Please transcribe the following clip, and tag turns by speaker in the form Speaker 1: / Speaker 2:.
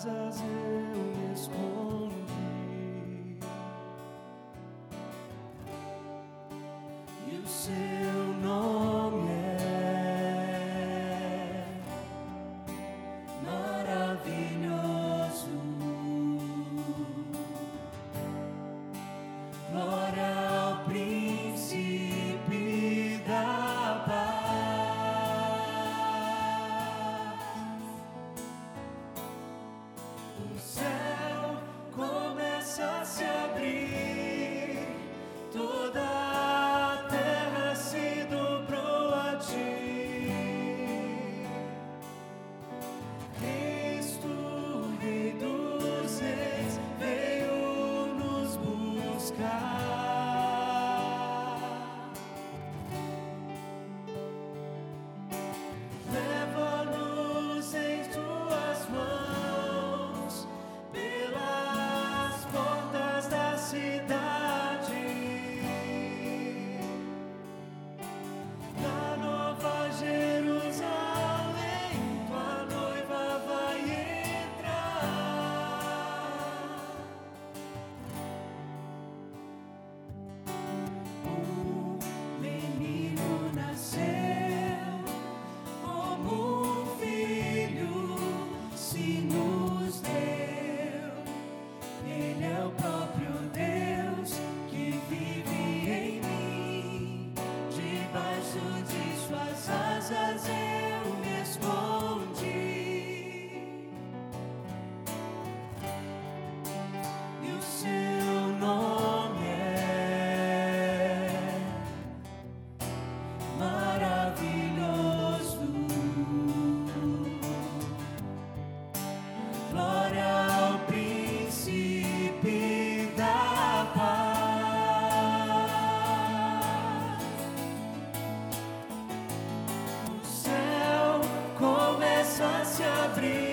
Speaker 1: asas eu livre.